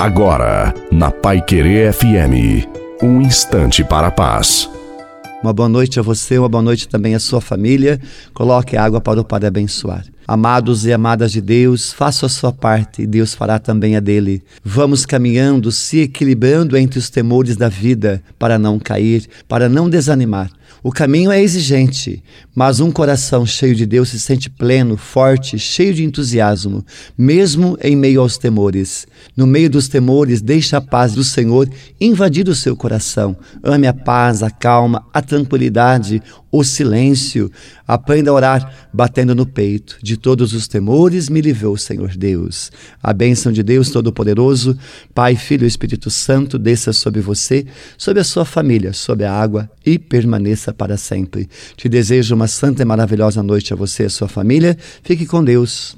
Agora, na Pai Querer FM, um instante para a paz. Uma boa noite a você, uma boa noite também à sua família. Coloque água para o Padre abençoar. Amados e amadas de Deus, faça a sua parte e Deus fará também a dele. Vamos caminhando, se equilibrando entre os temores da vida para não cair, para não desanimar. O caminho é exigente, mas um coração cheio de Deus se sente pleno, forte, cheio de entusiasmo, mesmo em meio aos temores. No meio dos temores, deixe a paz do Senhor invadir o seu coração. Ame a paz, a calma, a tranquilidade, o silêncio. Aprenda a orar batendo no peito. De todos os temores me livrou Senhor Deus. A bênção de Deus Todo-Poderoso, Pai, Filho e Espírito Santo, desça sobre você, sobre a sua família, sobre a água e permaneça para sempre. Te desejo uma santa e maravilhosa noite a você e a sua família. Fique com Deus.